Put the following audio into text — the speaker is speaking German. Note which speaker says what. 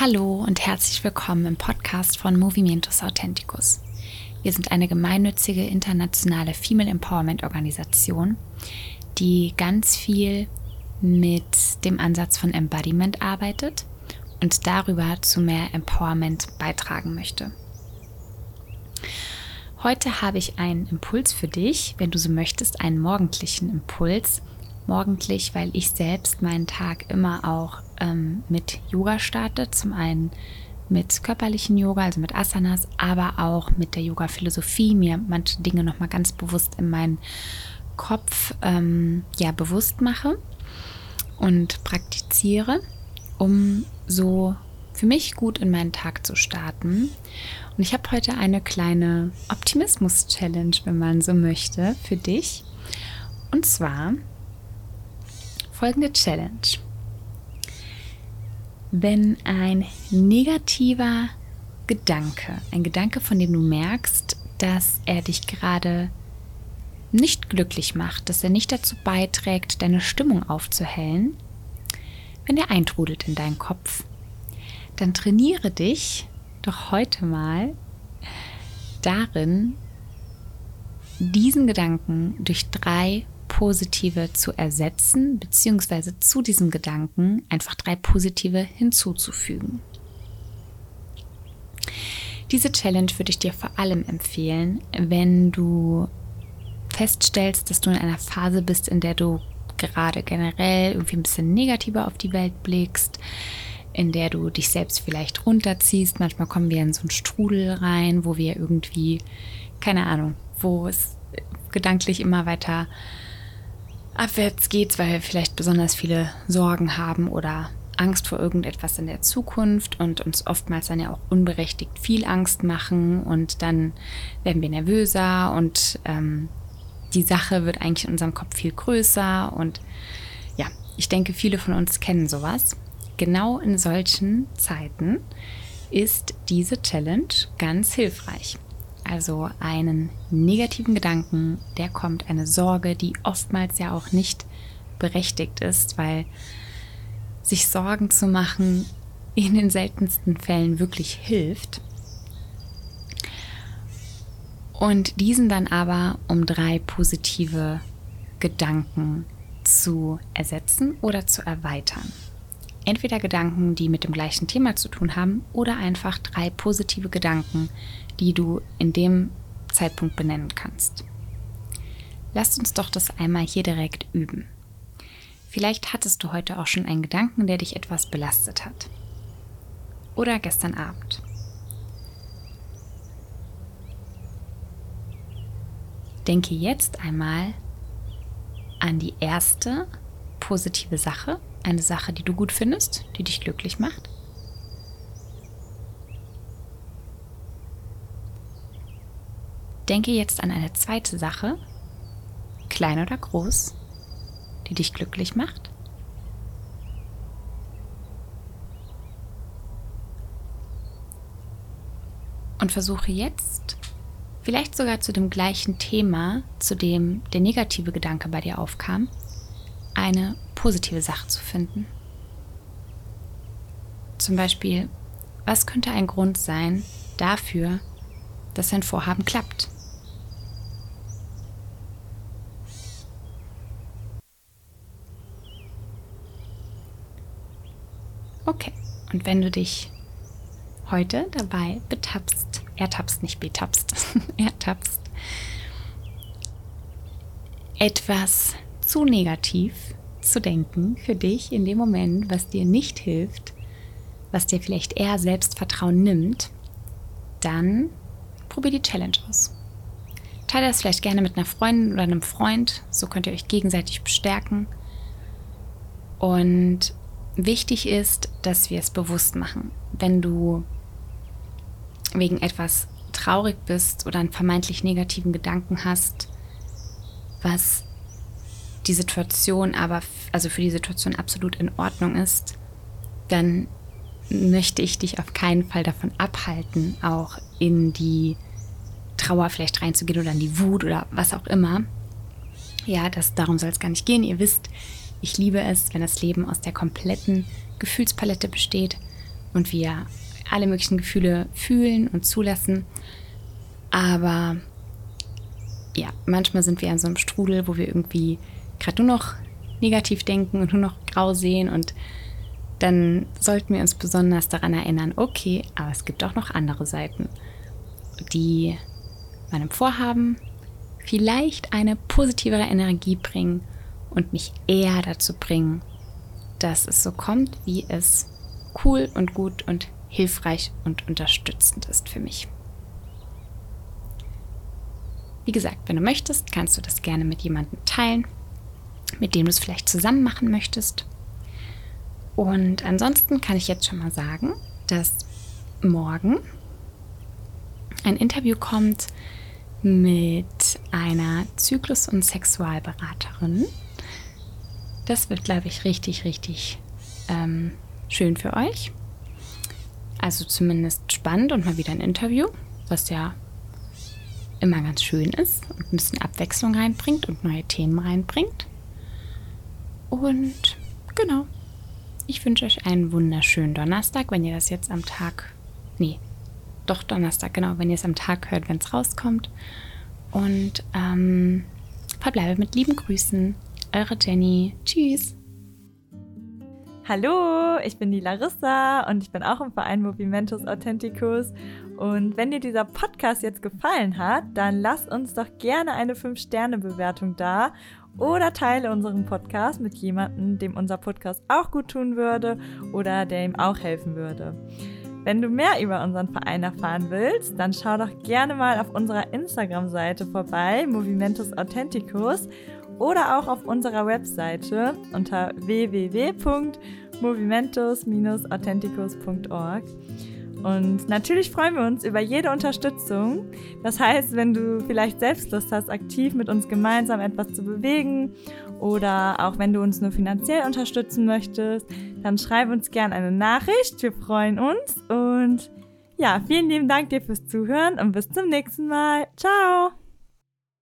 Speaker 1: Hallo und herzlich willkommen im Podcast von Movimientos Authenticus. Wir sind eine gemeinnützige internationale Female Empowerment Organisation, die ganz viel mit dem Ansatz von Embodiment arbeitet und darüber zu mehr Empowerment beitragen möchte. Heute habe ich einen Impuls für dich, wenn du so möchtest, einen morgendlichen Impuls. Morgendlich, weil ich selbst meinen Tag immer auch ähm, mit Yoga starte. Zum einen mit körperlichen Yoga, also mit Asanas, aber auch mit der Yoga-Philosophie, mir manche Dinge nochmal ganz bewusst in meinen Kopf ähm, ja, bewusst mache und praktiziere, um so für mich gut in meinen Tag zu starten. Und ich habe heute eine kleine Optimismus-Challenge, wenn man so möchte, für dich. Und zwar folgende Challenge. Wenn ein negativer Gedanke, ein Gedanke, von dem du merkst, dass er dich gerade nicht glücklich macht, dass er nicht dazu beiträgt, deine Stimmung aufzuhellen, wenn er eintrudelt in deinen Kopf, dann trainiere dich doch heute mal darin, diesen Gedanken durch drei positive zu ersetzen, beziehungsweise zu diesem Gedanken einfach drei positive hinzuzufügen. Diese Challenge würde ich dir vor allem empfehlen, wenn du feststellst, dass du in einer Phase bist, in der du gerade generell irgendwie ein bisschen negativer auf die Welt blickst, in der du dich selbst vielleicht runterziehst. Manchmal kommen wir in so einen Strudel rein, wo wir irgendwie, keine Ahnung, wo es gedanklich immer weiter abwärts geht, weil wir vielleicht besonders viele Sorgen haben oder Angst vor irgendetwas in der Zukunft und uns oftmals dann ja auch unberechtigt viel Angst machen und dann werden wir nervöser und ähm, die Sache wird eigentlich in unserem Kopf viel größer und ja, ich denke, viele von uns kennen sowas. Genau in solchen Zeiten ist diese Challenge ganz hilfreich. Also einen negativen Gedanken, der kommt, eine Sorge, die oftmals ja auch nicht berechtigt ist, weil sich Sorgen zu machen in den seltensten Fällen wirklich hilft. Und diesen dann aber um drei positive Gedanken zu ersetzen oder zu erweitern. Entweder Gedanken, die mit dem gleichen Thema zu tun haben, oder einfach drei positive Gedanken, die du in dem Zeitpunkt benennen kannst. Lasst uns doch das einmal hier direkt üben. Vielleicht hattest du heute auch schon einen Gedanken, der dich etwas belastet hat. Oder gestern Abend. Denke jetzt einmal an die erste positive Sache, eine Sache, die du gut findest, die dich glücklich macht. Denke jetzt an eine zweite Sache, klein oder groß, die dich glücklich macht. Und versuche jetzt vielleicht sogar zu dem gleichen Thema, zu dem der negative Gedanke bei dir aufkam, eine positive Sache zu finden. Zum Beispiel, was könnte ein Grund sein dafür, dass ein Vorhaben klappt? Okay, und wenn du dich heute dabei betappst, ertappst, nicht betappst, ertappst, etwas zu negativ zu denken für dich in dem Moment, was dir nicht hilft, was dir vielleicht eher Selbstvertrauen nimmt, dann probier die Challenge aus. Teile das vielleicht gerne mit einer Freundin oder einem Freund, so könnt ihr euch gegenseitig bestärken. Und wichtig ist, dass wir es bewusst machen. Wenn du wegen etwas traurig bist oder einen vermeintlich negativen Gedanken hast, was die Situation aber, also für die Situation absolut in Ordnung ist, dann möchte ich dich auf keinen Fall davon abhalten, auch in die Trauer vielleicht reinzugehen oder in die Wut oder was auch immer. Ja, das, darum soll es gar nicht gehen. Ihr wisst, ich liebe es, wenn das Leben aus der kompletten Gefühlspalette besteht und wir alle möglichen Gefühle fühlen und zulassen. Aber ja, manchmal sind wir in so einem Strudel, wo wir irgendwie gerade nur noch negativ denken und nur noch grau sehen und dann sollten wir uns besonders daran erinnern, okay, aber es gibt auch noch andere Seiten, die meinem Vorhaben vielleicht eine positivere Energie bringen und mich eher dazu bringen, dass es so kommt, wie es cool und gut und hilfreich und unterstützend ist für mich. Wie gesagt, wenn du möchtest, kannst du das gerne mit jemandem teilen, mit dem du es vielleicht zusammen machen möchtest. Und ansonsten kann ich jetzt schon mal sagen, dass morgen ein Interview kommt mit einer Zyklus- und Sexualberaterin. Das wird, glaube ich, richtig, richtig ähm, schön für euch. Also zumindest spannend und mal wieder ein Interview, was ja immer ganz schön ist und ein bisschen Abwechslung reinbringt und neue Themen reinbringt. Und genau, ich wünsche euch einen wunderschönen Donnerstag, wenn ihr das jetzt am Tag, nee, doch Donnerstag, genau, wenn ihr es am Tag hört, wenn es rauskommt. Und ähm, verbleibe mit lieben Grüßen. Eure Jenny. Tschüss.
Speaker 2: Hallo, ich bin die Larissa und ich bin auch im Verein Movimentus Authenticus. Und wenn dir dieser Podcast jetzt gefallen hat, dann lass uns doch gerne eine 5-Sterne-Bewertung da oder teile unseren Podcast mit jemandem, dem unser Podcast auch gut tun würde oder der ihm auch helfen würde. Wenn du mehr über unseren Verein erfahren willst, dann schau doch gerne mal auf unserer Instagram-Seite vorbei, Movimentus Authenticus, oder auch auf unserer Webseite unter www.movimentus-authenticus.org. Und natürlich freuen wir uns über jede Unterstützung. Das heißt, wenn du vielleicht selbst Lust hast, aktiv mit uns gemeinsam etwas zu bewegen oder auch wenn du uns nur finanziell unterstützen möchtest, dann schreib uns gerne eine Nachricht. Wir freuen uns und ja, vielen lieben Dank dir fürs Zuhören und bis zum nächsten Mal. Ciao!